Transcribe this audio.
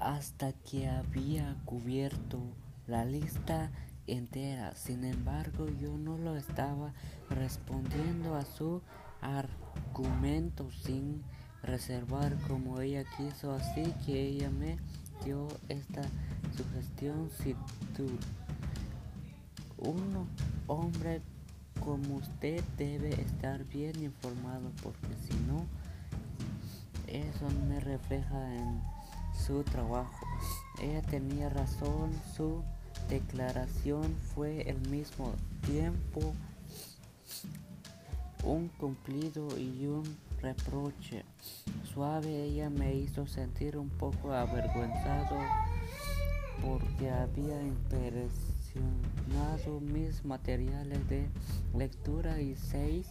hasta que había cubierto la lista entera. Sin embargo, yo no lo estaba respondiendo a su argumento sin reservar como ella quiso, así que ella me dio esta sugestión. Si tú, un hombre como usted debe estar bien informado porque si no, eso me refleja en su trabajo. Ella tenía razón, su declaración fue al mismo tiempo un cumplido y un reproche. Suave ella me hizo sentir un poco avergonzado porque había impresionado mis materiales de lectura y seis